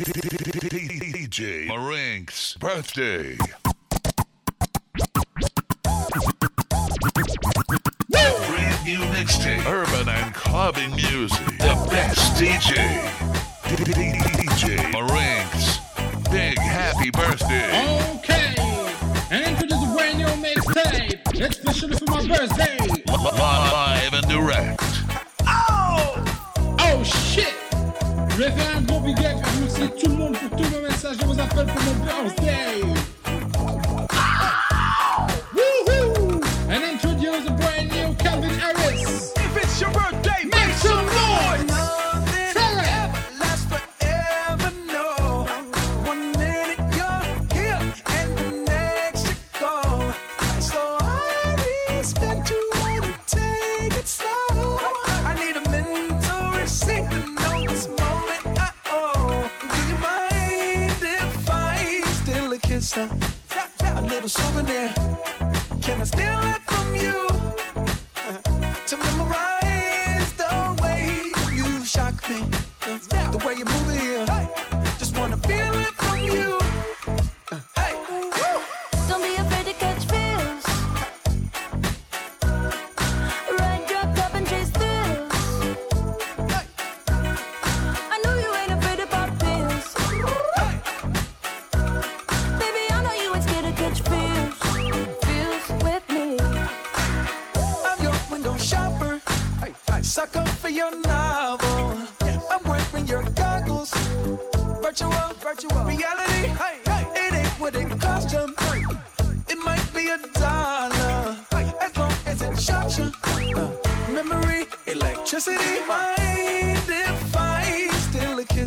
DJ Marink's birthday. Brand new mixtape. Urban and clubbing music. The best DJ. DJ Marink's big happy birthday. Okay, and introduce a brand new mixtape, especially for my birthday. Remercier tout le monde pour tous vos messages de vos appels pour mon birthday.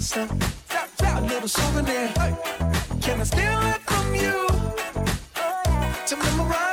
Steal a kiss? Uh, a little souvenir. Can I steal it from you? to memorize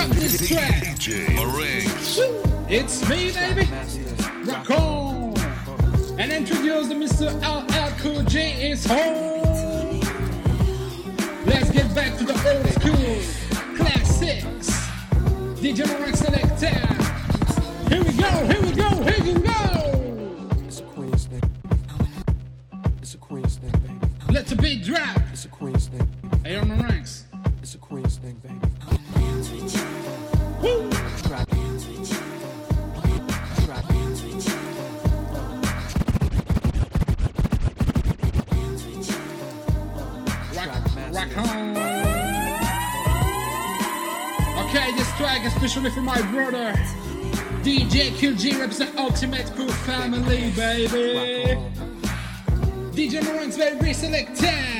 stop this track. DJ Marinks. It's me, baby. Rock on. And introduce the Mr. LL Cool J is home. Let's get back to the old school classics. DJ Moran Selector. Here we go, here we go, here we go. It's a Queen's thing. It's a Queen's thing, baby. Let the beat drop. It's a Queen's thing. Hey, on my Okay, this track especially for my brother. DJ QG represent Ultimate Cool Family, baby. DJ Moran's very selected.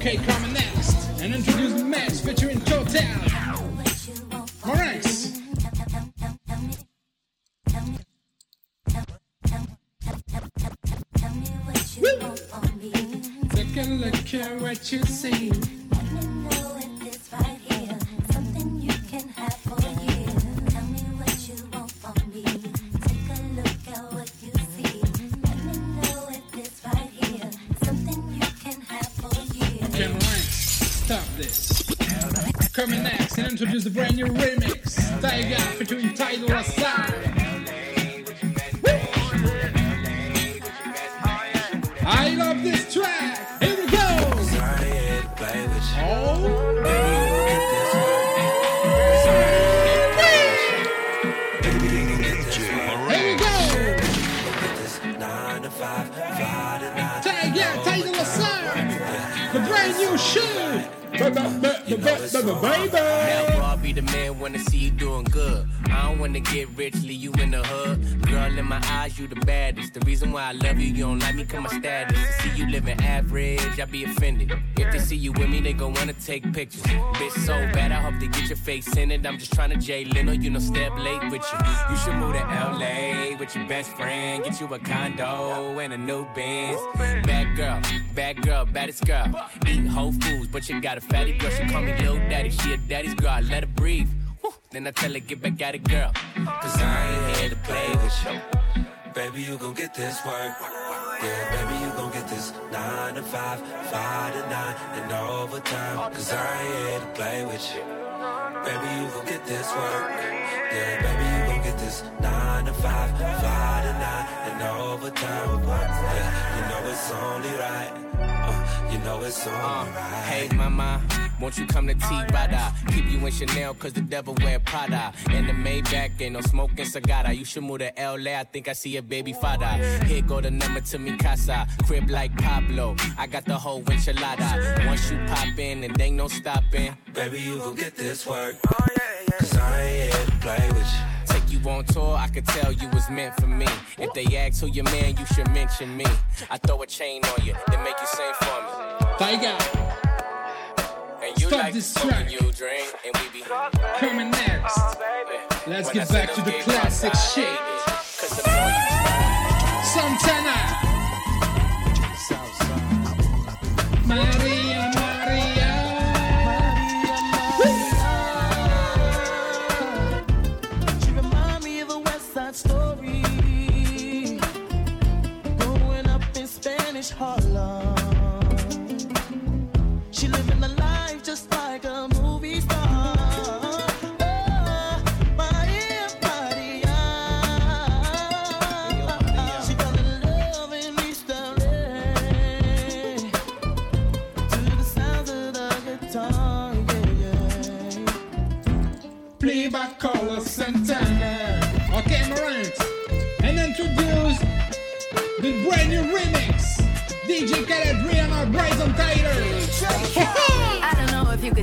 Okay, coming next. And introduce the Max featuring Total. Maurice. Take a look at what you see. Introduce the brand new remix. Tyga featuring Ty Dolla $ign. I love this track. Here we go. Oh. Tyga, Tidal Aside. The brand new shoe. Baby. Never I'll be the man when I see you doing good. I don't wanna get rich, leave you in the hood. Girl, in my eyes, you the baddest. The reason why I love you, you don't like me, cause my status. To see you living average, I be offended. If they see you with me, they gon' wanna take pictures. Bitch, so bad, I hope they get your face in it. I'm just trying to Jay Leno, you know, step late with you. You should move to LA with your best friend. Get you a condo and a new Benz. Bad girl, bad girl, baddest girl. Eat whole foods, but you got a fatty girl. She call me little daddy, she a daddy's girl. I let her breathe. Then I tell her, get back at it, girl. Cause I ain't here to play with you. Baby, you gon' get this work. Yeah, baby, you gon' get this nine to five, five to nine, and overtime. Cause I ain't here to play with you. Baby, you gon' get this work. Yeah, baby, you get this nine to five, five to nine, and overtime. Yeah, you know it's only right. Uh, you know it's only right. Hey, mama, won't you come to T-Rada? Keep you in Chanel, cause the devil wear Prada. In the Maybach, ain't no smoking cigar. You should move to LA, I think I see a baby father. Here go the number to mi casa. Crib like Pablo, I got the whole enchilada. Once you pop in, and ain't no stopping. Baby, you gon' get this work. Cause I ain't here to play with you. Take you on tour, I could tell you was meant for me. If they ask who your man, you should mention me. I throw a chain on you, then make you sing for me. Tyga. And you Stop like this and track. you drink, and we be Coming next. Let's When get I back to the classic cross-eyed, shit. Cause the more you Santana. Maria, Maria. Harlem. She living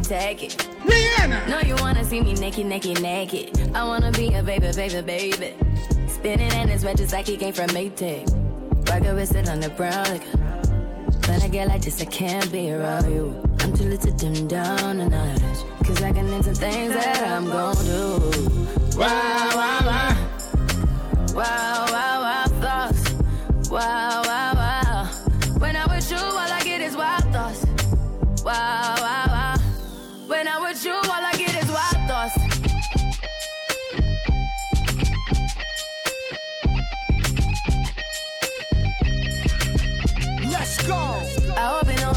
know if you could take it. Rihanna. No, you wanna see me naked, naked, naked. I wanna be a baby, baby, baby. Spinning in his red just like he came from Maytag. Rocket with it on the brown liquor. When I get like this, I can't be around you. I'm too little to dim down and others. Cause I can into things that I'm gon' do. Wow, wow, wow. Wow, wow, wow, thoughts. Wow, wow.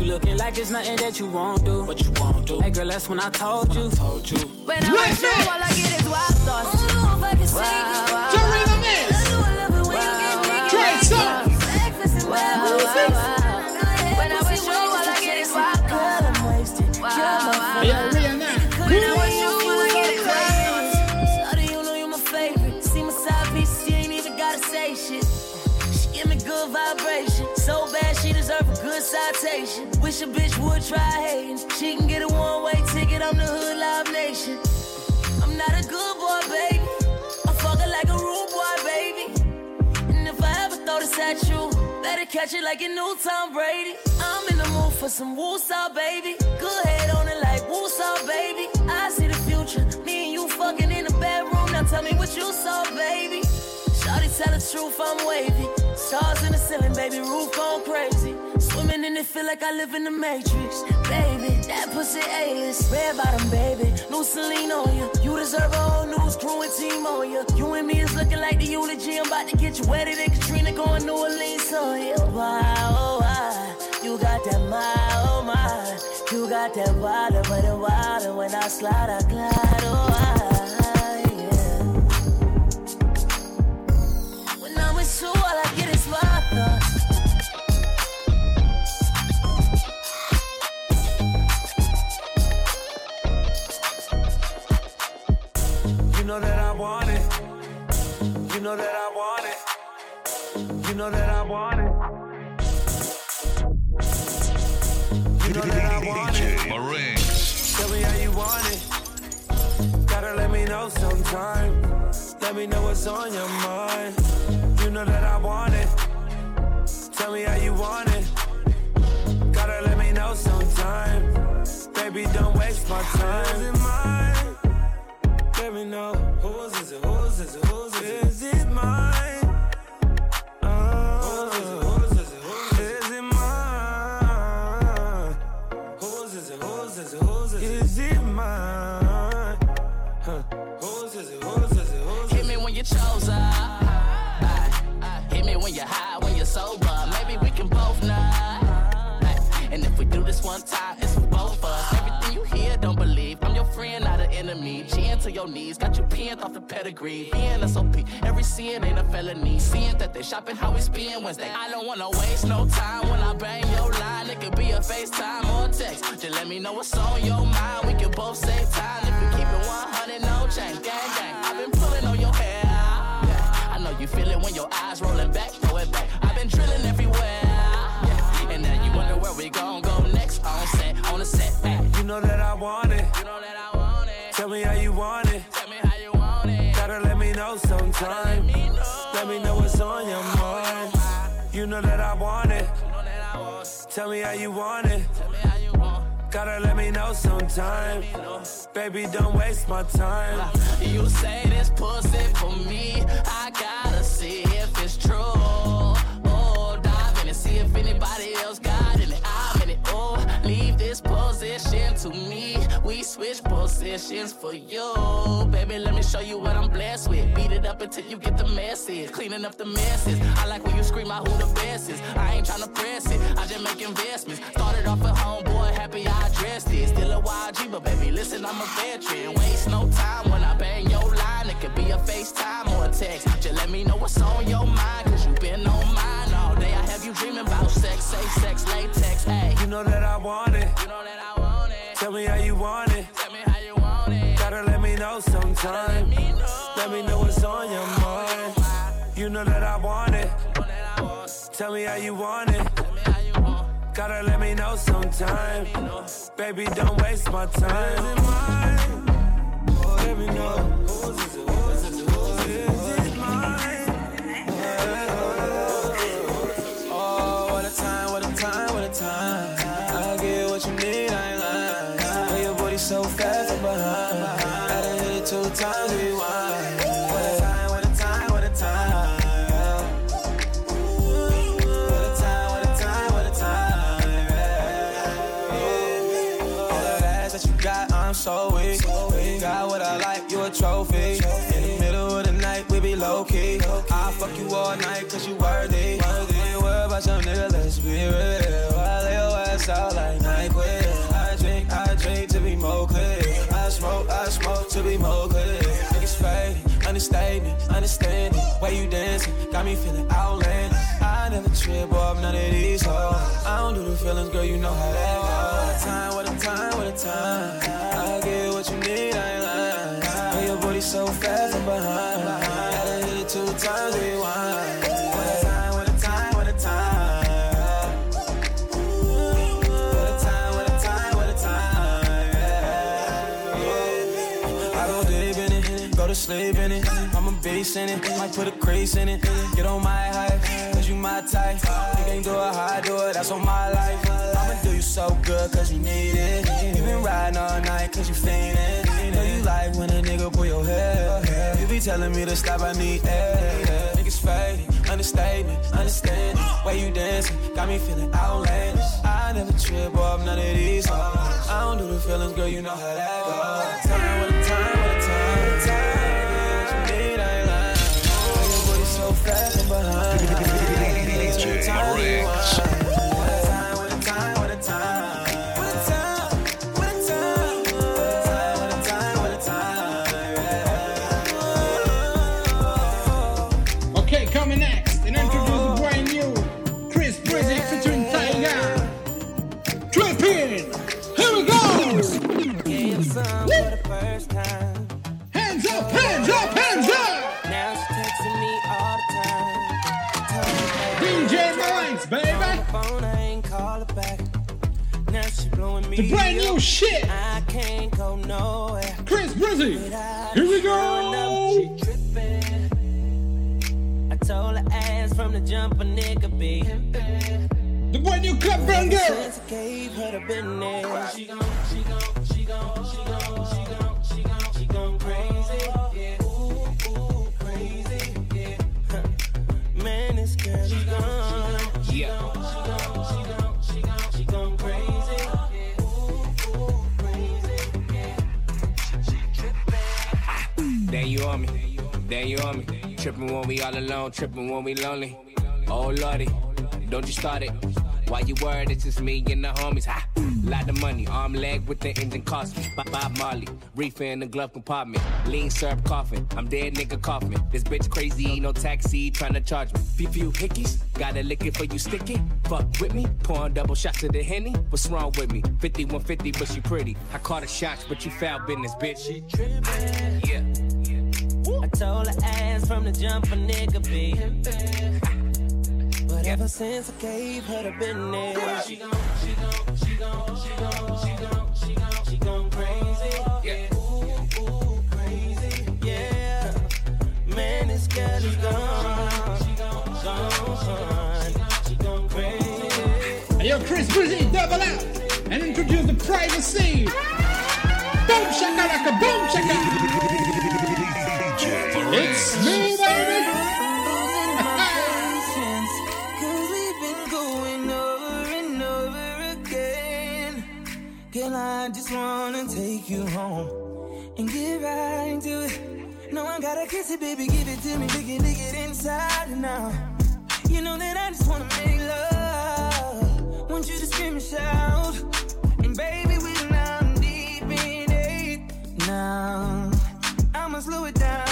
You looking like it's nothing that you won't do. What you won't do. Hey girl, that's when I told you. Told you. When I was you, all I get is wild thoughts. Wow, wow. Serena Miss. Trey Songz. When try hating. She can get a one-way ticket. I'm the hood live nation. I'm not a good boy, baby. I'm fucking like a rude boy, baby. And if I ever throw this at you, better catch it like you knew Tom Brady. I'm in the mood for some woosah, baby. Good head on it like woosah, baby. I see the future. Me and you fucking in the bedroom. Now tell me what you saw, baby. Shawty tell the truth, I'm wavy. Stars in the ceiling, baby, roof gone crazy. Swimming in it, feel like I live in the Matrix. Baby, that pussy A-list. Red bottom, baby, new Celine on you. You deserve a whole news crew and team on you. You and me is looking like the eulogy. I'm about to get you wetter than Katrina going New Orleans on you. Oh, wow, oh, wow. You got that my, oh my. You got that water, but the water when I slide, I glide, oh I, yeah. When I'm with you, all I want it. You know that I want it. You know that I want it. You know that I want it. DJ Marinx. Tell me how you want it. Gotta let me know sometime. Let me know what's on your mind. You know that I want it. Tell me how you want it. Gotta let me know sometime. Baby, don't waste my time. Me know. Whose is it? Whose is it? Whose is it? Is it mine? To your knees, got you pinned off the pedigree. Being SOP, every sin ain't a felony. Seeing that they shopping how we spend Wednesday. I don't wanna waste no time when I bang your line. It could be a FaceTime or a text. Just let me know what's on your mind. We can both save time if we keep it 100, no change. Gang, gang. I've been pulling on your hair. Yeah. I know you feel it when your eyes rolling back, throw it back. I've been drilling everywhere. Yeah. And now you wonder where we gon' go next. On set, on the set. Hey. You know that I want it. You know that I want it. Tell me how you know. Let me know. What's on your mind. You know that I want it. Tell me how you want it. Gotta let me know sometime. Baby, don't waste my time. You say this pussy for me. I gotta see if it's true. Oh, dive in and see if anybody else got it. I'm in it. Oh, leave this position to me. Switch positions for you. Baby, let me show you what I'm blessed with. Beat it up until you get the message. Cleaning up the messes. I like when you scream out who the best is. I ain't tryna press it. I just make investments. Started off at homeboy, happy I addressed it. Still a YG, but baby, listen, I'm a veteran. Waste no time when I bang your line. It could be a FaceTime or a text. Just let me know what's on your mind, cause you been on mine all day. I have you dreaming about sex, safe sex, latex, hey. You know that I want it. You know that I want it. Tell me how you want it. Tell me how you want it. Gotta let me know sometime. Let me know. Let me know what's on your mind. You know that I want it. You know that I want it. Tell me how you want it. Tell me how you want it. Gotta let me know sometime. Baby, don't waste my time. Is it mine? Oh, let me know. Who's it? Who's it? Who's it? Is it mine? Oh, what a time, what a time, what a time. So fast from behind. Gotta hit it two times, rewind. What a time, what a time, what a time. All ass that you got, I'm so weak. Got what I like, you a trophy. In the middle of the night, we be low key. I'll fuck you all night, cause you worthy. Worthy, worry about some nigga, let's be real. Understatement, understanding. Way you dancing, got me feeling outlandish. I never trip off none of these hoes. I don't do the feelings, girl, you know how that goes. Time, what a time, what a time. I get what you need, I ain't lying. Girl, your booty so fast from behind. A in it, might put a crease in it. Get on my hype, cause you my type. You can't do it how I do it, that's on my life. I'ma do you so good, cause you need it. You been riding all night, cause you fiendin'. Know you like when a nigga pull your hair. You be telling me to stop, I need air. Niggas fading, understatement, understanding. Way you dancing, got me feeling outlandish. I never trip off none of these. I don't do the feelings, girl, you know how that goes. DJ Time, The brand new shit! I can't go nowhere. Chris Breezy! Here we go! I told her ass from the jump a nigga be. The brand new club gone. Yeah. You on me. Tripping when we all alone, tripping when we lonely. Oh lordy, don't you start it. Why you worried? It's just me and the homies. Ha! Lot of money, arm leg with the engine cost me. Bob, Marley, reefer in the glove compartment. Lean syrup coughing, I'm dead nigga coughing. This bitch crazy, no taxi, tryna charge me. Few few hickeys, gotta lick it for you sticky. Fuck with me, pouring double shots of the henny. What's wrong with me? 5150, but she pretty. I caught her shots, but you foul business, bitch. She Trippin'. yeah. I told her ass from the jump a nigga be. But ever since I gave her the business, she gon' she gon' she gon' she gon' she she she crazy. Yeah. Ooh, ooh, crazy. Yeah. Man, this girl is gone. She gon' gone. She gon' crazy. Hey, yo, Chris Breezy, double out! And introduce the privacy! Boom shakalaka, boom shakalaka! It's me, baby! Girl, I just wanna take you home and get right into it. No, I gotta kiss it, baby, give it to me, lick it, lick it inside. You know that I just wanna make love. Want you to scream and shout. And baby, we deep in it. Now, I'ma slow it down,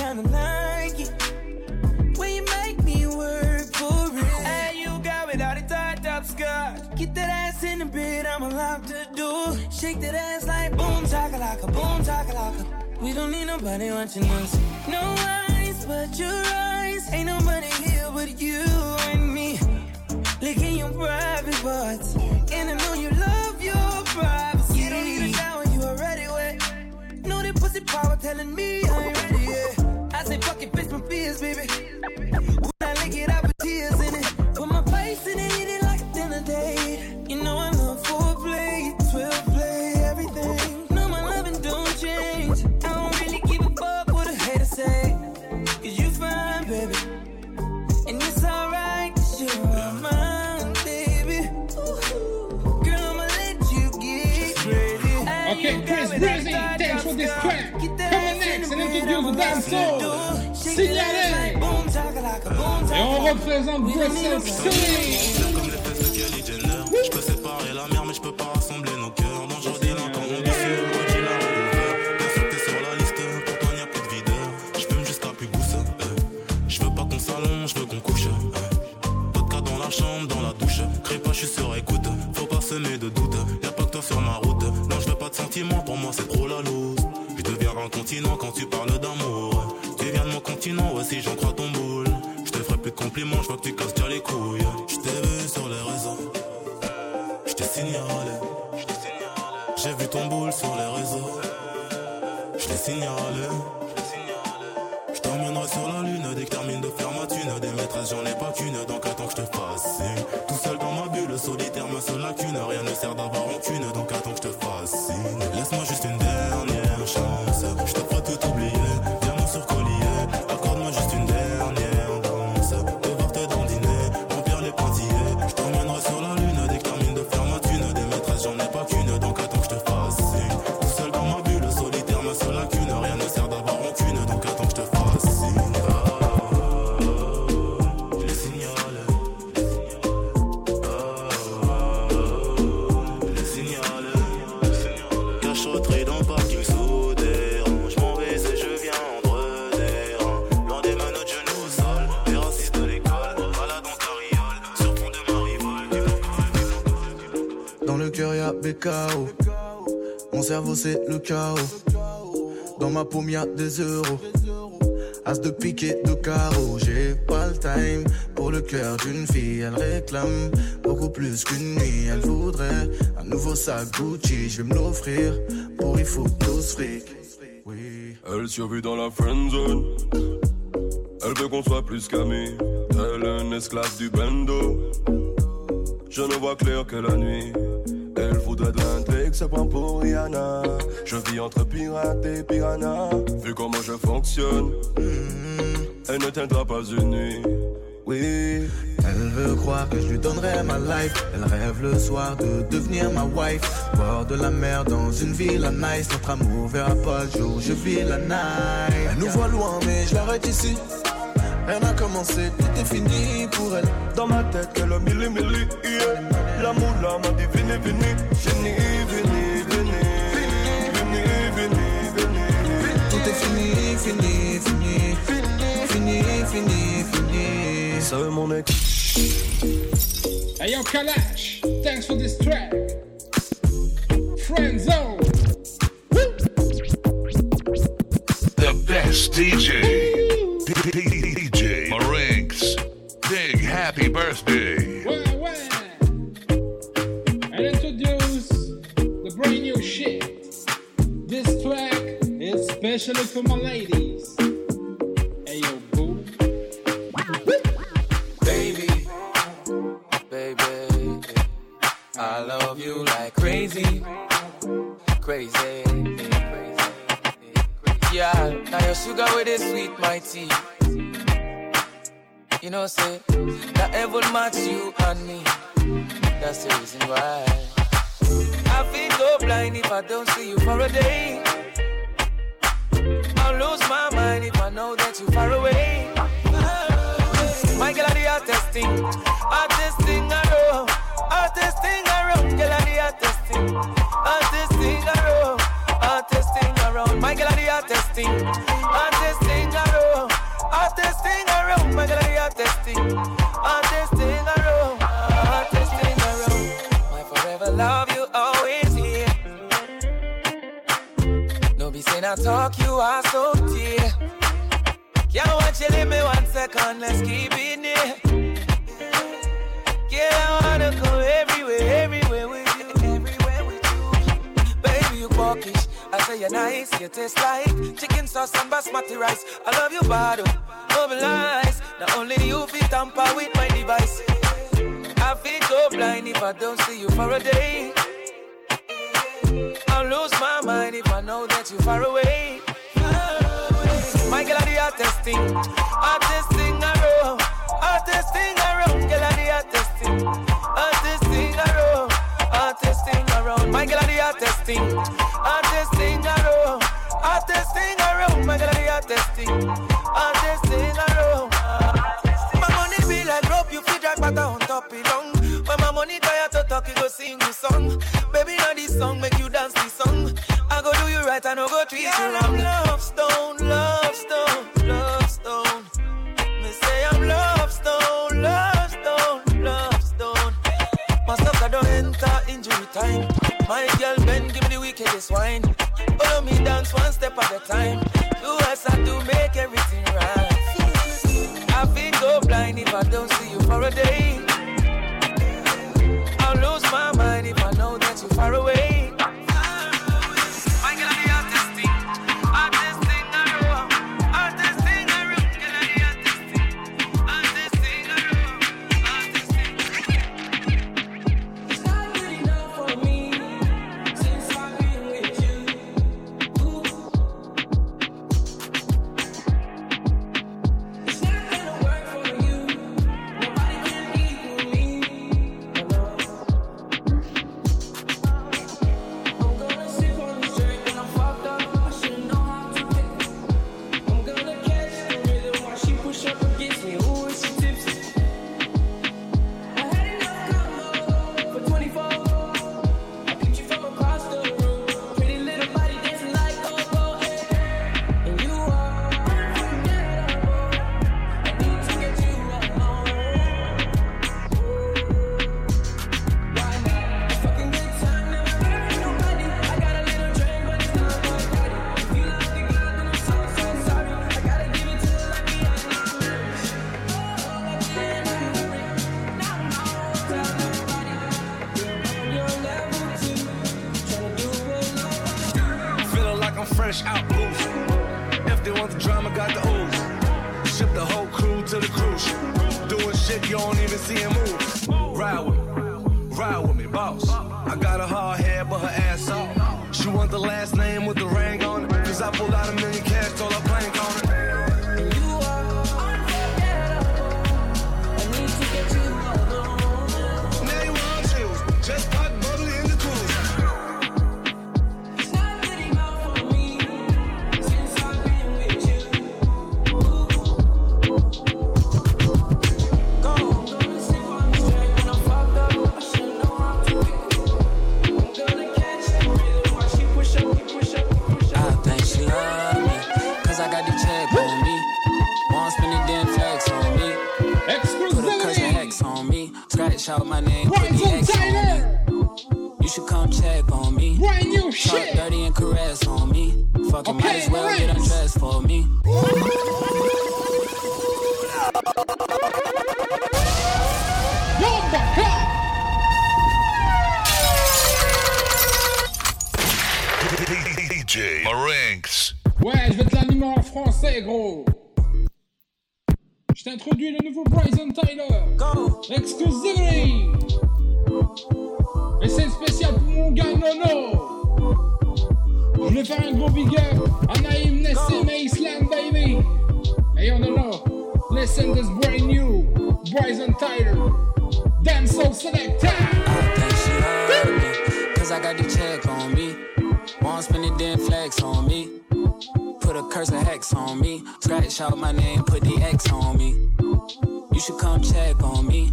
kinda like it when you make me work for it. Hey, you got it all the tied up skirt. Get that ass in the bed, I'm allowed to do. Shake that ass like boom chakalaka, boom chakalaka. We don't need nobody watching us. No eyes but your eyes. Ain't nobody here but you and me. Licking your private parts, and I know you love your privacy. You don't need a shower, you already wet. Know that pussy power telling me it, fix my fears, baby. When I lick it, I put tears in it. Put my face in it, eat it like a dinner date. You know I love foreplay, 12 play, everything. No, my loving don't change. I don't really give a fuck what a hater say. Cause you fine, baby. And it's alright, cause you are mine, baby. Girl, I'ma let you get crazy. Okay, Chris Breezy, thanks for this track. Coming next, and introduce the dance soul. Signalé. Et on représente City. comme les fesses de Jenner. Je peux séparer la mer, mais je peux pas rassembler nos cœurs. Ambitieux, de videur. Je fume jusqu'à plus goût, Je veux pas qu'on s'allonge, je veux qu'on couche. eh. Vodka dans la chambre, dans la douche. Crée pas, je suis sur écoute. Faut pas semer de doute. Y'a pas que toi sur ma route. Non, je veux pas de sentiments, pour moi c'est trop la loose. Je deviens un continent quand tu parles d'amour. Tu viens de mon continent, ouais, si j'en que tu c'est le chaos. Dans ma paume y'a des euros. As de pique et de carreau. J'ai pas le time pour le cœur d'une fille. Elle réclame beaucoup plus qu'une nuit. Elle voudrait un nouveau sac Gucci. Je vais me l'offrir pour il faut fric. Elle survit dans la friend zone. Elle veut qu'on soit plus qu'amis. Elle est un esclave du bando. Je ne vois clair que la nuit. De l'intrigue, se prend pour Rihanna. Je vis entre pirate et piranha. Vu comment je fonctionne, elle ne tiendra pas une nuit. Oui, elle veut croire que je lui donnerai ma life. Elle rêve le soir de devenir ma wife. Bord de la mer dans une ville à nice. Notre amour verra pas le jour, je vis la night. Elle nous voit loin, mais je l'arrête ici. Rien n'a commencé, tout est fini pour elle. Dans ma tête, qu'elle a mille et mille, yeah. L'amour là m'a dit venez, venez. Venez, venez, venez. Venez, venez, venez. Tout est fini, fini, fini. Fini, fini, fini. C'est mon ex. Hey yo, Kalash, thanks for this track. Friend Zone. The best DJ. DJ Marinx. Big happy birthday. Especially for my ladies. Hey yo, boo. Baby, baby, I love you like crazy, crazy. Yeah, now your sugar with it sweet, my tea. You know, say that heaven match you and me. That's the reason why. I feel so blind if I don't see you for a day my mind if I know that you're far away. My girl, the hottest thing, testing I know, around. Girl, the hottest thing, testing I know, around. My girl, I know, around. My girl, the hottest thing, testing around, around. My forever love you always here. No be saying I talk, you are so can't watch you leave me one second, let's keep it near. Girl, I wanna go everywhere, everywhere with you, everywhere with you. Baby, you. I say you're nice, you taste like chicken sauce and basmati rice. I love you, bottle, mobilize. Not only you fit tamper with my device. I feel go blind if I don't see you for a day. I'll lose my mind if I know that you're far away. My girl, the hottest thing, hottest thing around, hottest thing around. Girl, the hottest thing, hottest thing around, hottest thing around. My girl, the hottest thing, hottest thing around, hottest thing around. My girl, the hottest thing, hottest thing around. My money be like rope, you feel drag butter on top it long. When my money tired to talk, you go sing the song. Baby, now this song make you right, I no go treat you wrong. Love stone, love stone, love stone. Me say I'm love stone, love stone, love stone. My sucker don't enter injury time. My girl Ben, give me the wickedest wine. Follow me dance one step at a time. Do as I do, make everything right. I feel go blind if I don't see you for a day. I'll lose my mind if I know that you're far away. Doing shit you don't even see him move. Ride with me, ride with me, boss. I got a hard head, but her ass off. She want the last name with the ring on it. Cause I pulled out a million Scratch out my name, put the X on me. You should come check on me. Brand new Talk shit. dirty and caress on me. Fucking might Okay, as well get Lorenz. undressed for me. DJ Marinx. Ouais, je vais te l'animer en français, gros. Je t'introduis le nouveau Bryson Tyler. Exclusively. Et c'est spécial pour mon gars Nono. Je voulais faire un gros big up à Naïm Nessim et Islam, baby. Hey, yo, Nono. Listen this brand new Bryson Tyler. Dancehall Selector. think she love me, cause I got the check on me. Won't spend it, then flex on me. Put a curse and hex on me. Scratch out my name, put the X on me. You should come check on me.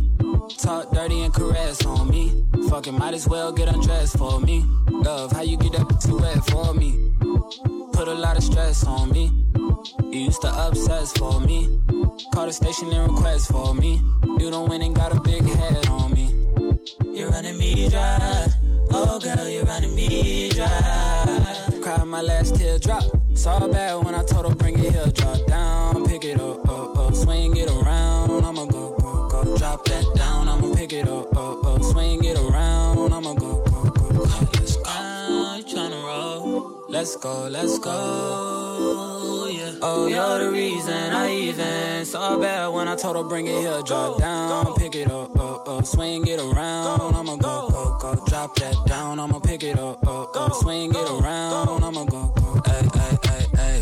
Talk dirty and caress on me. Fucking might as well get undressed for me. Love, how you get that too wet for me? Put a lot of stress on me. You used to obsess for me. Call the station and request for me. You don't win and got a big head on me. You're running me dry. Oh, girl, you're running me dry. Cry my last teardrop. Saw bad when I told her bring it here, drop down, pick it up, up, up, swing it around. I'ma go, go, go, drop that down. I'ma pick it up, up, up, swing it around. I'ma go, go, go, go. Let's go. You tryna roll? Let's go, let's go. Yeah. Oh, you're the reason I even saw bad when I told her bring it here, drop down, pick it up, up, up, swing it around. I'ma go, go, drop that down. I'ma pick it up, up, up, swing it around. I'ma go, go, ay, ay, ay, ay.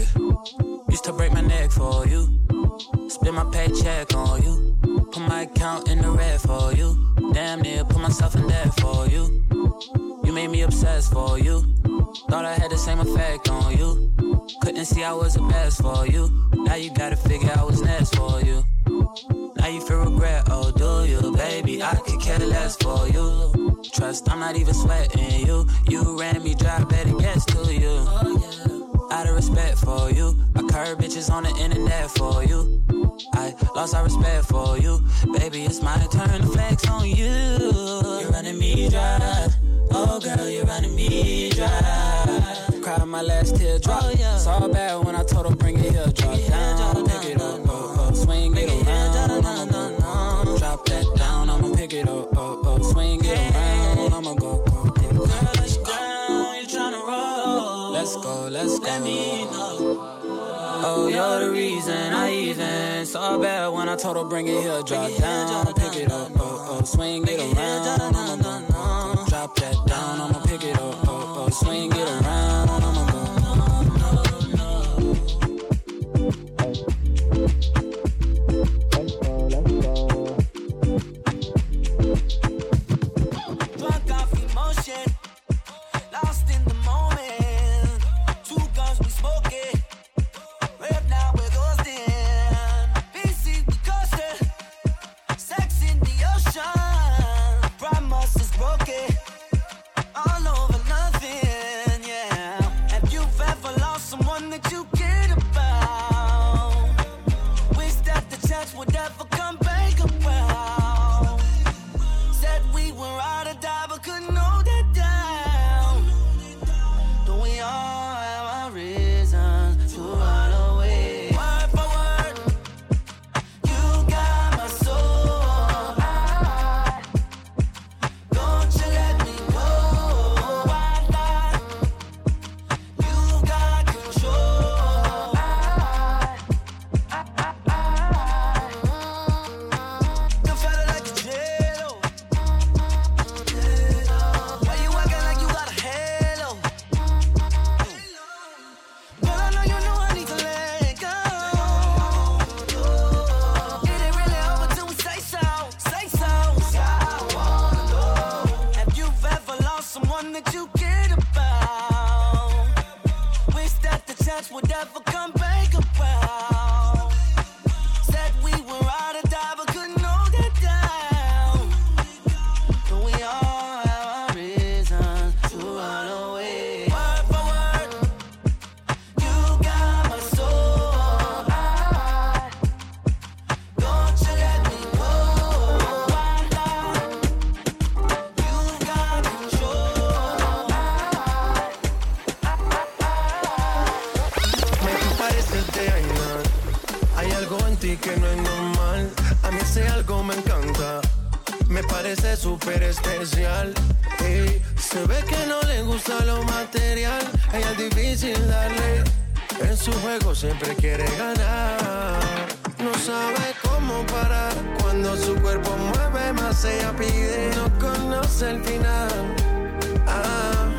Used to break my neck for you, spend my paycheck on you, put my account in the red for you. Damn near put myself in debt for you. You made me obsessed for you. Thought I had the same effect on you. Couldn't see I was the best for you. Now you gotta figure out what's next for you. Now you feel regret, oh do you? Baby, I could care less for you. Trust, I'm not even sweating you. You ran me dry, better guess to you. Out of respect for you, I curve bitches on the internet for you. I lost all respect for you. Baby, it's my turn to flex on you. You're running me dry. Oh, girl, you're running me dry. Cried my last teardrop. Oh, yeah. Saw bad when I told her bring it here, drop down, pick it up, swing it around. I'ma drop that down, I'ma pick it up, up, up, swing it around. I'ma go, go, go. Girl, let's go. You tryna roll? Let's go, let's go. Let me know. Oh, you're the reason I even saw bad when I told her bring it here, drop down, pick it up, up, up, swing it around. I'ma go, go, drop that down, I'ma pick it up, up, up, swing parece súper especial. Se ve que no le gusta lo material. Ella es difícil darle. En su juego siempre quiere ganar. No sabe cómo parar. Cuando su cuerpo mueve más, ella pide. No conoce el final. Ah,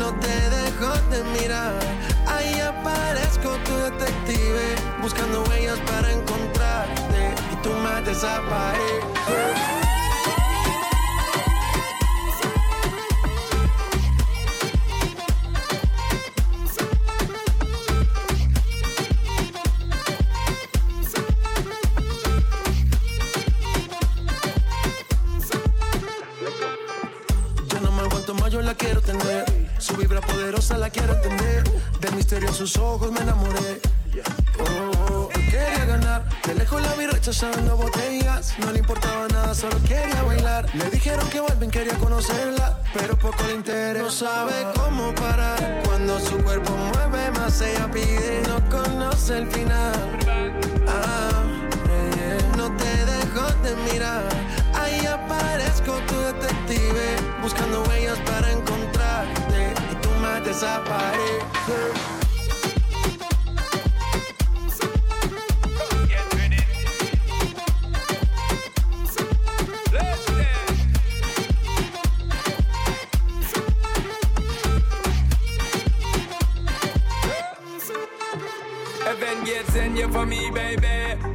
no te dejo de mirar. Ahí aparezco tu detective, buscando huellas para encontrarte y tú me desapareces. Sus ojos me enamoré. Oh, oh, quería ganar. De lejos la vi rechazando botellas. No le importaba nada, solo quería bailar. Le dijeron que vuelven, quería conocerla. Pero poco le interesa. No sabe cómo parar. Cuando su cuerpo mueve más, ella pide no conoce el final. Ah, no te dejo de mirar. Ahí aparezco tu detective, buscando huellas para encontrarte y tú más desapareces.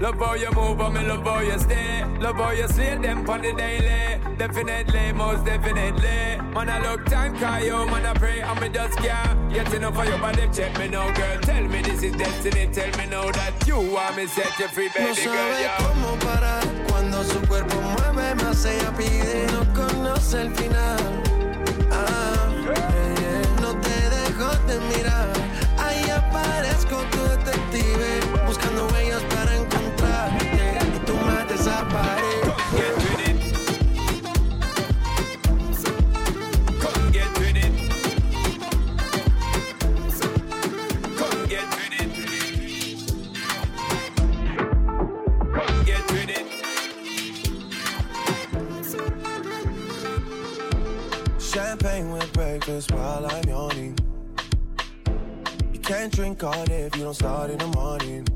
Love how you move, and me love how you stay. Love how you slay them on the daily. Definitely, most definitely. Man, I look time, cry you, man, I pray, and me just can't get enough of your body. Check me now, girl. Tell me this is destiny. Tell me now that you want me set you free, baby no girl. Yeah. cómo parar cuando su cuerpo mueve más, ella pide, no conoce el final. Day if you don't start in the morning.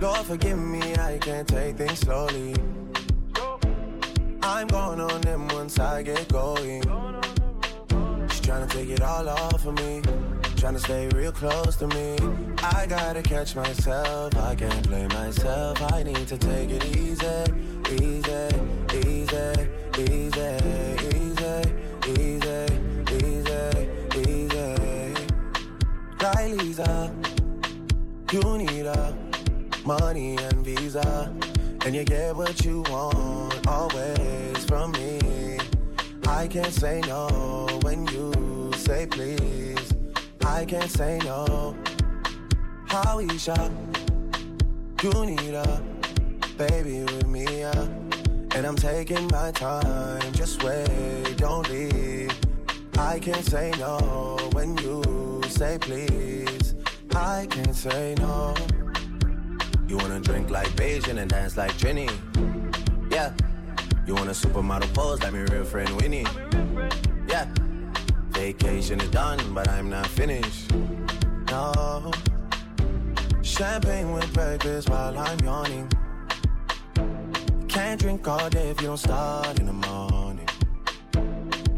Lord, forgive me, I can't take things slowly. I'm going on them once I get going. She's trying to take it all off of me. Trying to stay real close to me. I gotta catch myself, I can't blame myself. I need to take it easy, easy, easy, easy, Lisa, you need a money and visa. And you get what you want always from me. I can't say no when you say please. I can't say no. How Isha, you need a baby with me, yeah. And I'm taking my time, just wait, don't leave. I can't say no when you say please. I can't say no. You wanna drink like Beijing and dance like Trini? Yeah. You want a supermodel pose like my real friend Winnie? Yeah. Vacation is done, but I'm not finished. No. Champagne with breakfast while I'm yawning. Can't drink all day if you don't start in the morning.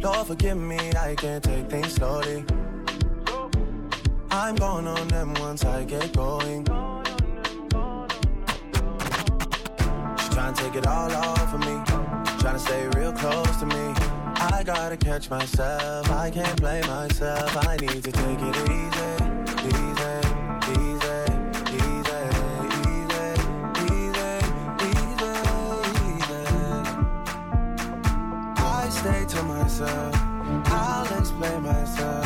Lord, forgive me, I can't take things slowly. I'm going on them once I get going. She's trying to take it all off of me. Trying to stay real close to me. I gotta catch myself. I can't blame myself. I need to take it easy, easy, easy, easy, easy, easy, easy, easy. I stay to myself. I'll explain myself.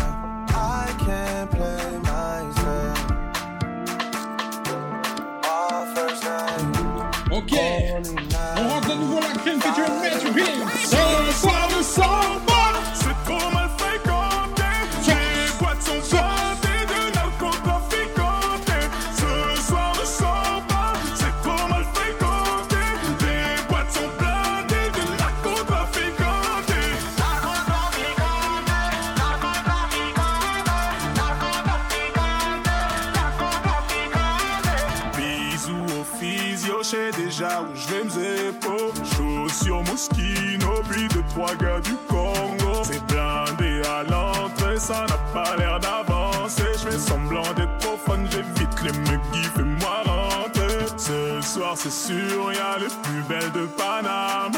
Trois gars du Congo. C'est blindé à l'entrée, ça n'a pas l'air d'avancer. Je fais semblant d'être fun, j'évite les mecs qui fait moi rentrer. Ce soir, c'est sûr, y a les plus belles de Paname.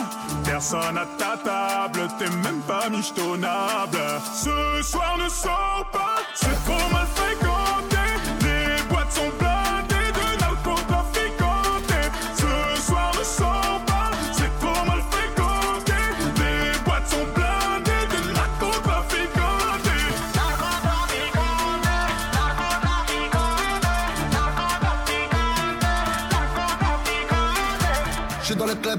Personne à ta table, t'es même pas michetonnable. Ce soir ne sort pas, c'est trop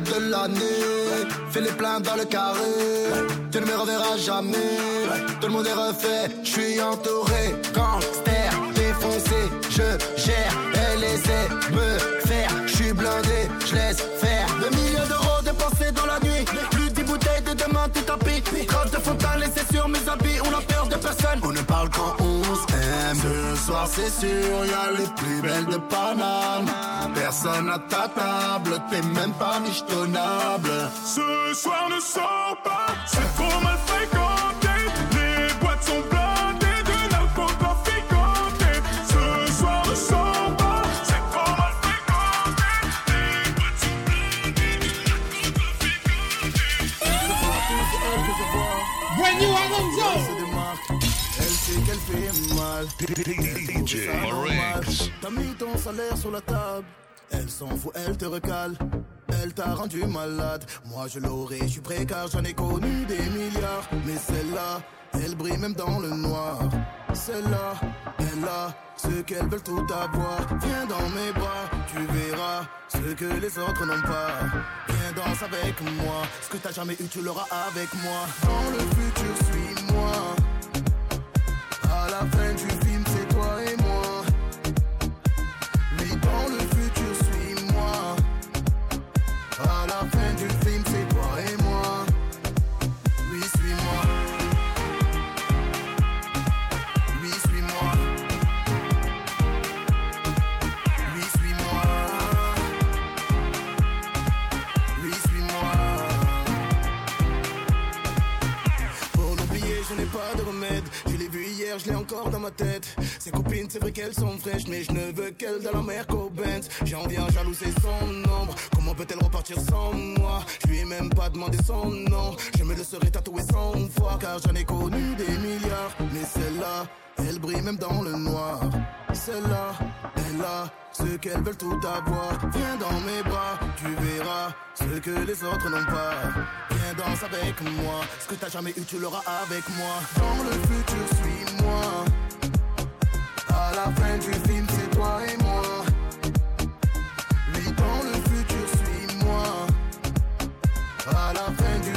club de l'année, fais les pleins dans le carré. Tu ne me reverras jamais, tout le monde est refait. Je suis entouré, gangster, je gère, elle essaie me faire. Je suis blindé, je laisse faire. Deux millions d'euros dépensés dans la nuit. Plus 10 bouteilles de demain, tout tapis. Croche de fontaine laissé sur mes habits. On a peur de personne. On ne parle. Ce soir, c'est sûr, y a les plus belles de Paname. Personne à ta table, t'es même pas michetonnable. Ce soir ne sort pas, c'est trop mal fréquenté. Fait mal. DJ. T'as mis ton salaire sur la table. Elle s'en fout, elle te recale. Elle t'a rendu malade. Moi je l'aurais, je suis prêt car j'en ai connu des milliards. Mais celle-là, elle brille même dans le noir. Celle-là, elle a ce qu'elles veulent tout avoir. Viens dans mes bras, tu verras ce que les autres n'ont pas. Viens danse avec moi. Ce que t'as jamais eu, tu l'auras avec moi. Dans le futur, suis-moi. La fin du je l'ai encore dans ma tête. Ses copines, c'est vrai qu'elles sont fraîches, mais je ne veux qu'elles dans la mer qu'au Benz. J'en viens jaloux, c'est son nombre. Comment peut-elle repartir sans moi? Je lui ai même pas demandé son nom. Je me le serais tatoué cent fois, car j'en ai connu des milliards. Mais celle-là, elle brille même dans le noir. Celle-là, elle a ce qu'elles veulent tout avoir. Viens dans mes bras, tu verras ce que les autres n'ont pas. Viens danse avec moi, ce que t'as jamais eu, tu l'auras avec moi. Dans le futur, suis-moi. À la fin du film, c'est toi et moi. Oui, dans le futur, suis-moi. À la fin du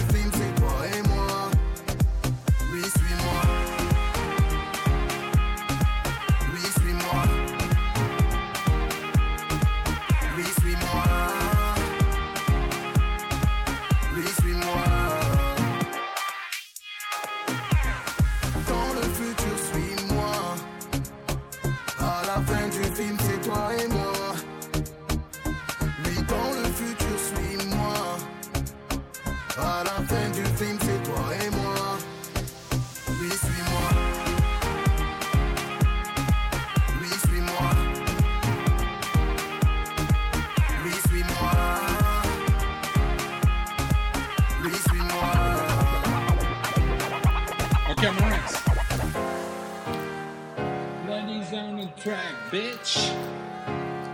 track, bitch.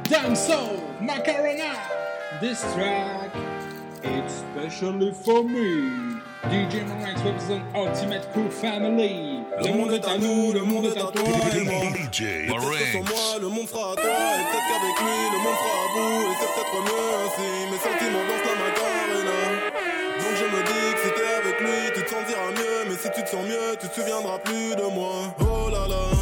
Damn Macarena. This track, it's specially for me. DJ represent Ultimate Cool Family. Le monde est à nous, le monde est à toi et moi. DJ Sans moi, le monde sera à toi, et peut-être qu'avec lui, le monde sera à vous, et c'est peut-être mieux ainsi. Mes sentiments dansent la macarena. Donc je me dis que si t'es avec lui, tu te sentiras mieux, mais si tu te sens mieux, tu te souviendras plus de moi. Oh là là.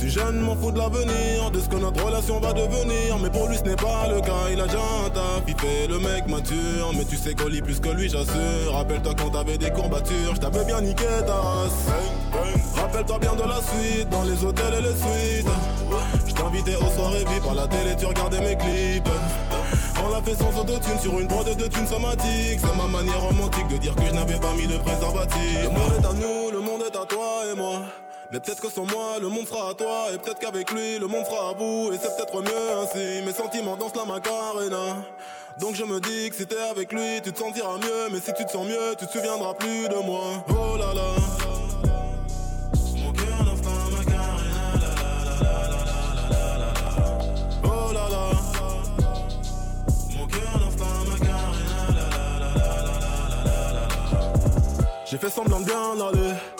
suis jeune, m'en fous de l'avenir, de ce que notre relation va devenir, mais pour lui ce n'est pas le cas, il a déjà un taf, il fait le mec mature, mais tu sais qu'on lit plus que lui, j'assure. Rappelle-toi quand t'avais des courbatures, je t'avais bien niqué ta race. Rappelle-toi bien de la suite, dans les hôtels et les suites. Je t'invitais aux soirées VIP à la télé, tu regardais mes clips. On l'a fait sans autotune sur une prod de thunes somatique. C'est ma manière romantique de dire que je n'avais pas mis de préservatif. Le monde est à nous, le monde est à toi et moi. Mais peut-être que sans moi, le monde sera à toi. Et peut-être qu'avec lui, le monde sera à bout. Et c'est peut-être mieux ainsi. Mes sentiments dansent la macarena. Donc je me dis que si t'es avec lui, tu te sentiras mieux. Mais si tu te sens mieux, tu te souviendras plus de moi. Oh là là. Mon cœur danse la macarena. La la la Mon cœur danse la macarena. La la. J'ai fait semblant de bien aller.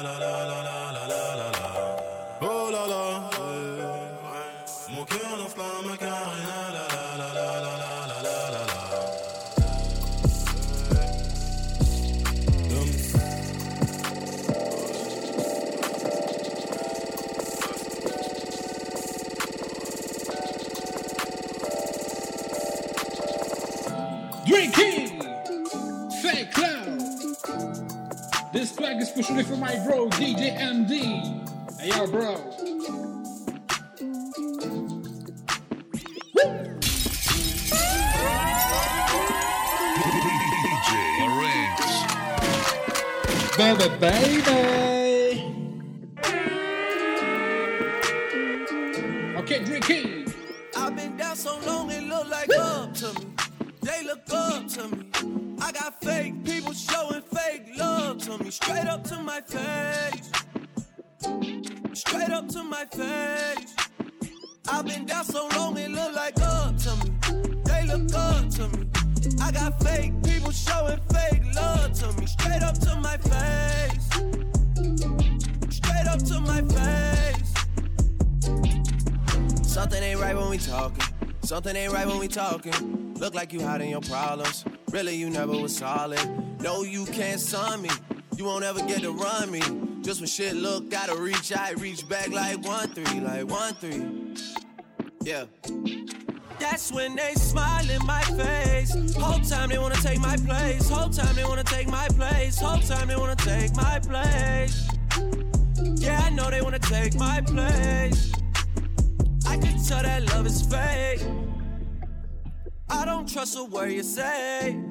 especially for my bro, DJ MD. Hey, yo, bro. DJ Baby, baby! Face. Straight up to my face. I've been down so long it look like up to me. They look up to me. I got fake people showing fake love to me. Straight up to my face. Straight up to my face. Something ain't right when we talking. Something ain't right when we talking. Look like you hiding your problems. Really, you never was solid. No, you can't son me. You won't ever get to run me. Just when shit look, gotta reach I reach back like one three, like one three. Yeah. That's when they smile in my face. Whole time they wanna take my place. Whole time they wanna take my place. Whole time they wanna take my place. Yeah, I know they wanna take my place. I can tell that love is fake. I don't trust a word you say.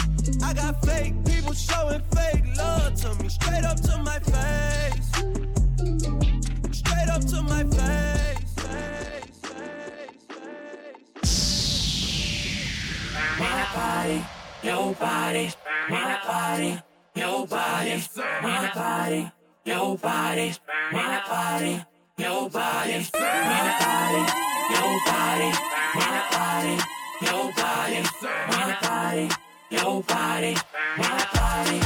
I got fake people showing fake love to me. Straight up to my face. Straight up to my face. My body, your body, my body, your body, my body, your body, my body, your body, my body, your body, my body, your body, my body, your body, my body,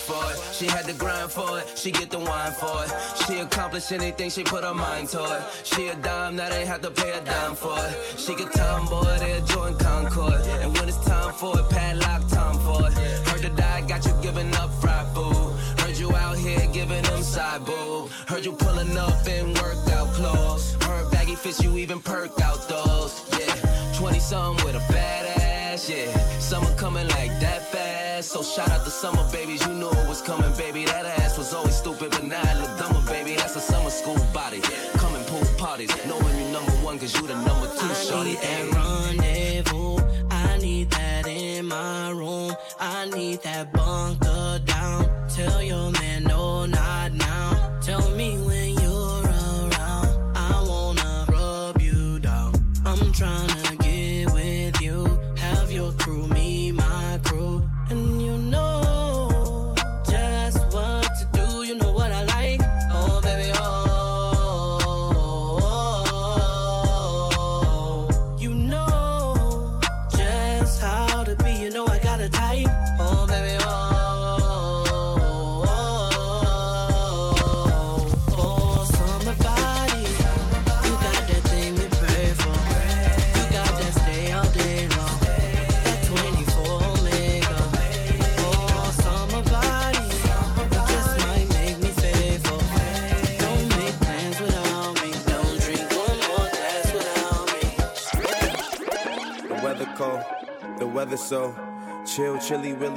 for it. She had to grind for it, she get the wine for it. She accomplish anything she put her mind to it. She a dime, that ain't have to pay a dime for it. She get tomboy, they join Concord. And when it's time for it, padlock time for it. Heard to die, got you giving up fried food. Heard you out here giving them side boob. Heard you pulling up in workout clothes. Heard baggy fits you even perk out those. Yeah, 20 something with a badass, yeah. Summer coming like that fast. So shout out to summer babies, you knew it was coming, baby. That ass was always stupid, but now it look dumber, baby. That's a summer school body. Coming pool parties, knowing you number one, cause you the number two, I shorty. need that rendezvous. I need that in my room. I need that bunker down. Tell your man no, not now. Tell me when you're around. I wanna rub you down. I'm trying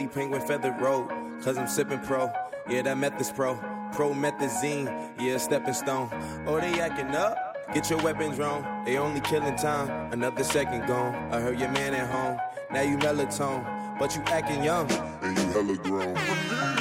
penguin feathered road. Cause I'm sipping pro, yeah, that method's pro. Promethazine, yeah, stepping stone. Oh, they acting up? Get your weapons wrong. They only killing time. Another second gone. I heard your man at home. Now you melatonin, but you acting young. And you hella grown.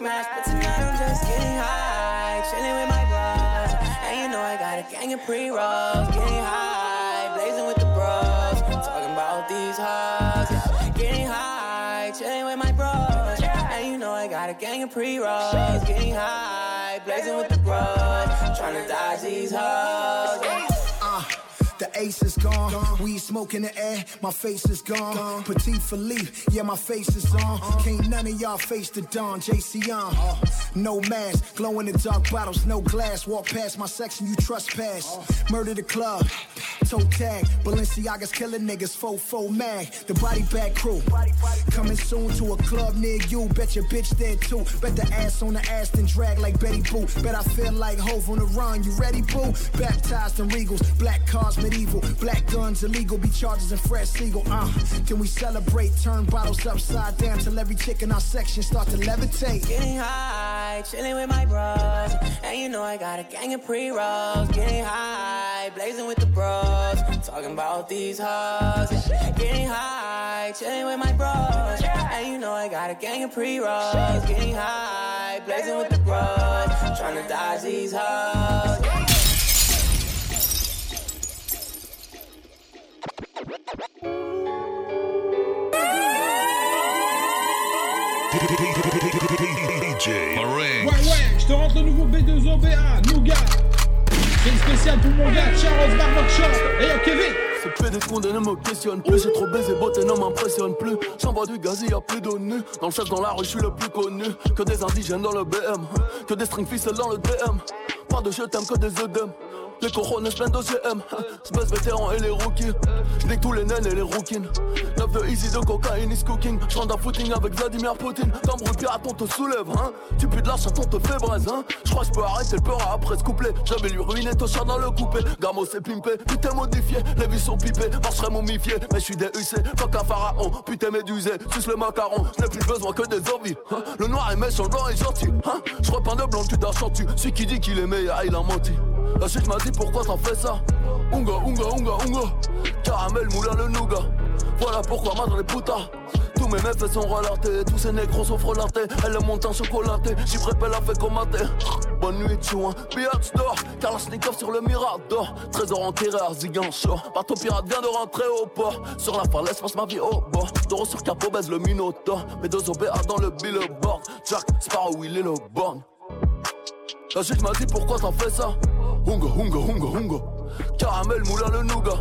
Normally smash, but tonight I'm just getting high. Chilling with my bros. And you know I got a gang of pre-rolls. Getting high, blazing with the bros. Talking about these hoes. yeah. Getting high, chilling with my bros. And you know I got a gang of pre-rolls. Getting high, blazing with the bros. Trying to dodge these hoes. Uh, ace is gone. Weed smoke in the air, my face is gone. Patek Philippe, yeah, my face is on. Can't none of y'all face the dawn. JC on. No mask, glow in the dark bottles, no glass. Walk past my section, you trespass. Murder the club, toe tag. Balenciaga's killing niggas, faux mag. The body bag crew. Coming soon to a club near you. Bet your bitch dead too. Bet the ass on the ass then drag like Betty Boo. Bet I feel like Hove on the run. You ready, boo? Baptized in Regals, black cars medieval, black guns illegal. Be charges and Fred Siegel. Uh, can we celebrate? Turn bottles upside down till every chick in our section start to levitate. Getting high, chilling with my bros. And you know I got a gang of pre-rolls. Getting high, blazing with the bros. Talking about these hoes. Getting high, chilling with my bros. And you know I got a gang of pre-rolls. Getting high, blazing with the bros. Trying to dodge these hoes. Ouais, ouais, je te rentre le nouveau B2OBA, Nougat. C'est une spéciale pour mon gars, Charles Barbershop. Et yo, Kevin. C'est pédé condé ne me questionne plus. J'ai trop baisé, beauté ne m'impressionne plus. J'envoie du gaz, y a plus de nu. Dans le chef, dans la rue, je suis le plus connu. Que des indigènes dans le BM. Que des string ficelles dans le DM. Pas de je t'aime que des œdèmes. Les corones plein d'OGM, Space vétéran et les rookies. J'nique tous les naines et les rookies. 9 de easy de cocaïne is cooking. J'rentre un footing avec Vladimir Poutine. T'embrouilles pirate, on te soulève, hein. Tu pues de l'argent, on te fait braise, hein. J'crois j'peux arrêter le peur après ce couplet. J'avais lui ruiner ton chat dans le coupé. Gamo c'est pimpé, putain modifié. Les vies sont pipées, marcherait momifié. Mais j'suis DUC, fuck un pharaon. Putain médusé, suce le macaron. J'n'ai plus besoin que des envies. Hein. Le noir est méchant, le blanc est gentil. Hein. J'repeins de blanc, tu chantu. Celui qui dit qu'il est meilleur, il a menti. La suite m'a dit pourquoi t'en fais ça? Unga, unga, unga, unga. Caramel, moulin, le nougat. Voilà pourquoi madre les putas tous mes meufs sont relatés, tous ces négros sont frelatés. Elle est montée en chocolaté, j'y prépare la fait commater Bonne nuit, chouin, biatch d'or. Kalashnikov sur le mirador. Trésor enterré à Zigancho Bateau pirate vient de rentrer au port. Sur la falaise, passe ma vie au bord. Taureau sur capot, baise le minotaure Mes deux OBA dans le billboard. Jack Sparrow, il est le born. La suite m'a dit pourquoi t'en fais ça? Hunga, hunga, hunga, hunga. Caramel, moulin, le nougat.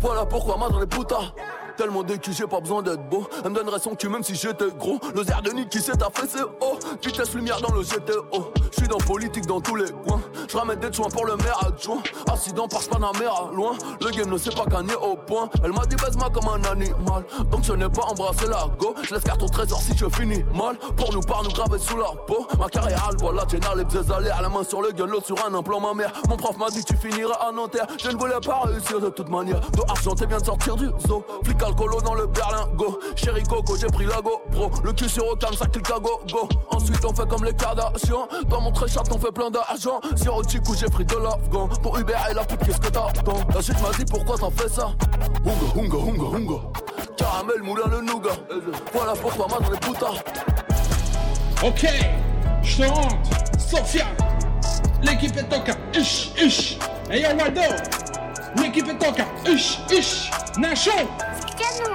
Voilà pourquoi madre les putas. Tellement décu, j'ai pas besoin d'être beau. Elle me donnerait son cul même si j'étais gros. L'osière de Nick qui s'est affaissé, oh. Vitesse lumière dans le GTO. J'suis dans politique dans tous les coins. J'ramène des soins pour le maire adjoint. Accident par Panamera, loin. Le game ne sait pas gagner au point. Elle m'a dit baise-moi comme un animal. Donc je n'ai pas embrassé la go. Je laisse carte au trésor si je finis mal. Pour nous, par nous graver sous la peau. Ma carrière, voilà, Jenna, les bzés à la main sur le gun, l'autre sur un implant, ma mère. Mon prof m'a dit tu finiras à Nanterre. Je ne voulais pas réussir de toute manière. De argent, t'es bien de sortir du zoo. Alcoolo dans le berlin, go. Chéri Coco, j'ai pris la go, bro. Le cul sur aucun, ça à go, go. Ensuite, on fait comme les Kardashians. Dans mon très on fait plein d'argent. Sur Chico, j'ai pris de l'afghan. Pour Uber et la pute, qu'est-ce que t'attends La suite m'a dit pourquoi t'en fais ça? Hunga, hunga, hunga, hunga. Caramel, moulin, le nougat. Voilà pourquoi madre les putas. Ok, je te rentre. Sophia, l'équipe est toca. Ish, ish. Et yo, l'équipe est toca. Ish, ish. Nacho,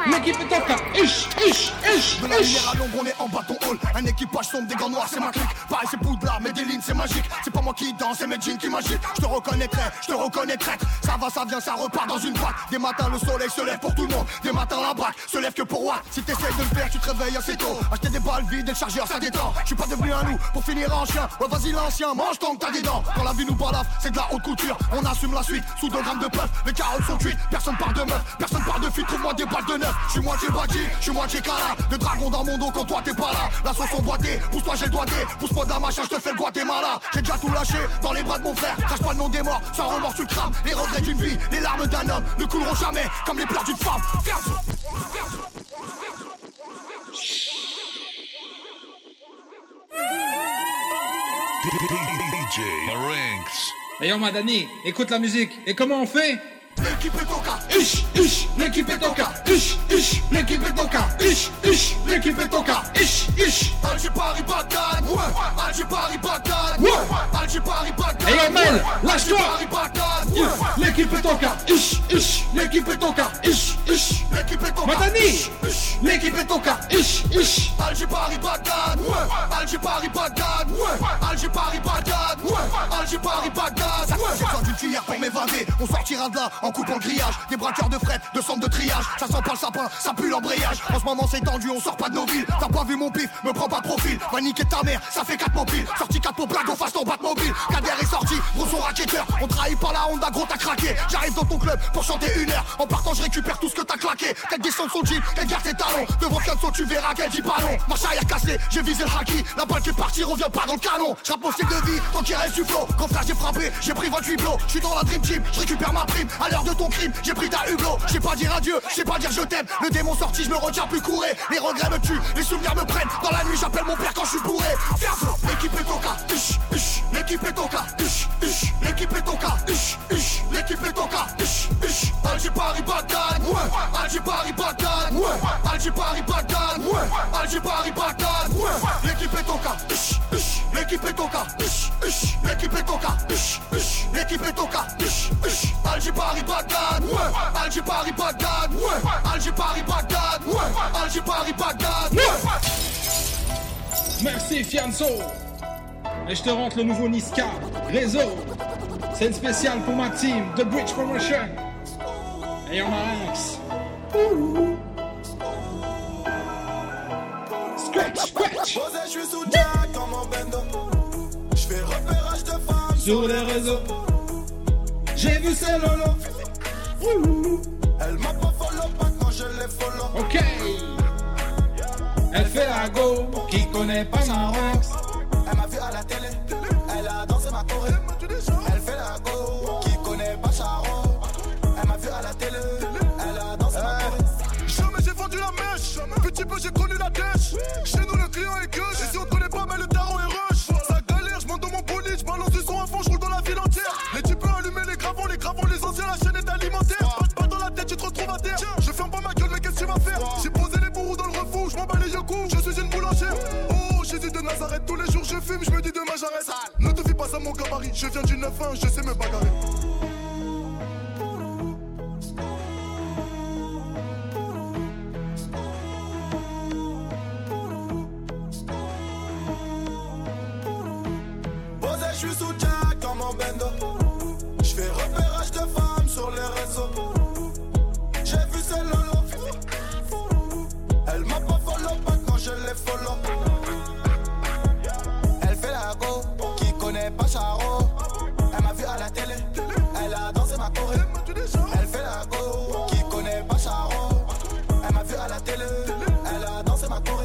l'équipe est toca. Ish, ish, ish, De la lumière à l'ombre, on est en bâton hall. Un équipage sombre, des gants noirs, c'est ma clique. Pareil, c'est poudlard, mais des lignes, c'est magique. C'est pas moi qui danse, c'est mes jeans qui m'agitent. Je te reconnaîtrai, je te reconnais traître. Ça va, ça vient, ça repart dans une boîte. Des matins, le soleil se lève pour tout le monde. Des matins, la braque se lève que pour moi. Si t'essayes de le faire, tu te réveilles assez tôt. Acheter des balles vides et le chargeur, ça détend. Je suis pas devenu un loup pour finir en chien. Ouais, vas-y, l'ancien, mange tant que t'as des dents. Quand la vie nous balafre, c'est de la haute couture. On assume la suite sous 2 grammes de puff. Les carottes sont cuites, personne parle de meuf, personne parle de fille. Trouve-moi des balles de neuf. Je suis moitié bâti, je suis moitié cala. De dragon dans mon dos quand toi t'es pas là. La sauce emboîtée, pousse-toi, j'ai le doigté. Pousse-moi de la machin, je te fais le Guatemala. J'ai déjà tout lâché dans les bras de mon frère. Cache pas le nom des morts, sans remords tu crames. Les regrets d'une vie, les larmes d'un homme ne couleront jamais comme les pleurs d'une femme. Ferme DJ Marinx. Et yo, Madani, écoute la musique. Et comment on fait? L'équipe est en cas, ich, ich, l'équipe est en cas, ich, ich, l'équipe est en cas, ich, ich, l'équipe est en cas, ich, ich. Alger Paris Bagdad, ouais, Alger Paris Bagdad, ouais, Alger Paris Bagdad, hey Amel, lâche-toi, Paris Bagdad, ouais, l'équipe est en cas, ich, ich, l'équipe est en cas, ich, ich, l'équipe est en cas, Matani, l'équipe est en cas, ich, ich, Alger Paris Bagdad, ouais, Alger Paris Bagdad, ouais, Alger Paris Bagdad, ouais, Alger Paris Bagdad, ouais, j'ai vendu une cuillère pour m'évader, on sortira de là en coupant le grillage. Des braqueurs de fret, de centre de triage. Ça sent pas le sapin, ça pue l'embrayage. En ce moment c'est tendu, on sort pas de nos villes. T'as pas vu mon pif, me prends pas profil. Va niquer ta mère, ça fait 4 mobiles. Sorti 4 pour blague, on fasse ton mobile. Kader est sorti, gros son racketteur. On trahit par la Honda, gros t'as craqué. J'arrive dans ton club pour chanter une heure. En partant, je récupère tout ce que t'as claqué. Qu'elle descend son jean, qu'elle garde ses talons. Devant son tu verras qu'elle dit pas non. Marche arrière cassé, j'ai visé le haki. La balle qui est partie revient pas dans le canon. Mon style de vie, tant qu'il reste du flow. Quand frère, j'ai frappé, j'ai pris 28 blows. Je suis dans la dream team, je récupère ma prime. L'heure de ton crime, j'ai pris ta hublot. Je sais pas dire adieu, je sais pas dire je t'aime. Le démon sorti, je me retiens plus courir. Les regrets me tuent, les souvenirs me prennent. Dans la nuit, j'appelle mon père quand je suis bourré. Ferme, l'équipe est toca. Ish, ish, l'équipe est toca. Ish, ish, l'équipe est toca. Ish, ish, l'équipe est toca. Ish, ish, Alger Paris Bagdad. Ouais, Alger Paris Bagdad. Ouais, Alger Paris Bagdad. Ouais, Alger Paris. Ouais, l'équipe est toca. Ish, ish, l'équipe est toca. Ish, ish, Alger Paris Bagdad. Ouais, Alger Paris Bagdad. Ouais, Alger Paris Bagdad. Ouais, Alger Paris Bagdad. Ouais. Merci Fianso. Et je te rentre le nouveau Niska, Réseau. C'est une spéciale pour ma team, The Bridge Promotion. Et on Max. Scratch, scratch. Posé, je suis sous Jack dans mon bendo. Je fais repérage de femmes Sur les réseaux. J'ai vu ces lolos. Elle m'a pas follow pas quand je les follow. Ok. Elle fait la go, qui connaît pas ma Rox. Elle m'a vu à la télé, elle a dansé ma choré. Elle fait la go, qui connaît pas Charo. Elle m'a vu à la télé, elle a dansé ma choré. Jamais j'ai vendu la mèche. Petit peu j'ai connu la dèche. Chez nous le client est gueule. Et j'arrête. Ne te fie pas à mon gabarit, je viens du 9-1, je sais me bagarrer. Je suis sous Jack dans mon bendo. Elle m'a vu à la télé, elle a dansé ma choré. Elle fait la go, qui connaît pas Charo. Elle m'a vu à la télé, elle a dansé ma choré.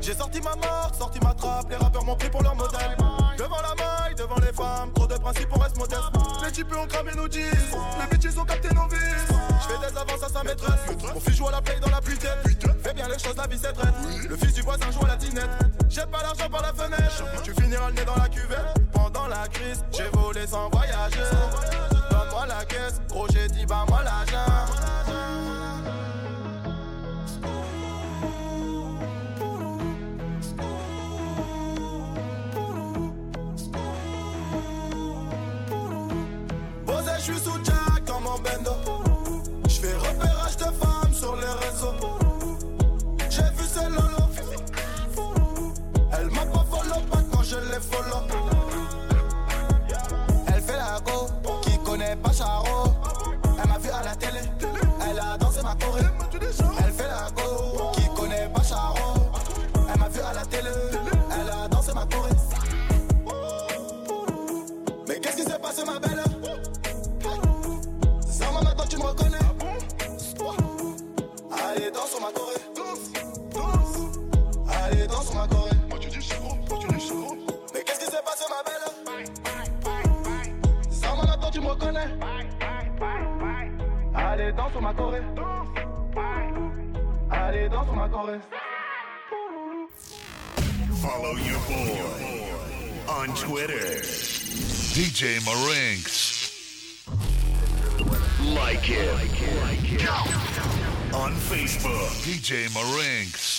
J'ai sorti ma marque, sorti ma trappe, les rappeurs m'ont pris pour leur modèle. Devant la maille, devant les femmes, trop de principes, on reste modeste. Les types ont cramé nos jeans, les bitches ont capté nos vies. Je fais des avances à sa maîtresse, mon fils joue à la play dans la pluie Fais bien les choses, la vie c'est. Le fils du voisin joue à la tinette. Jette pas l'argent par la fenêtre, tu finiras le nez dans la cuvette. La crise, j'ai volé sans voyager. Donne-moi la caisse, gros j'ai dit bah moi l'argent. Posé, Follow your boy on Twitter. DJ Marinx. Like it. On Facebook. DJ Marinx.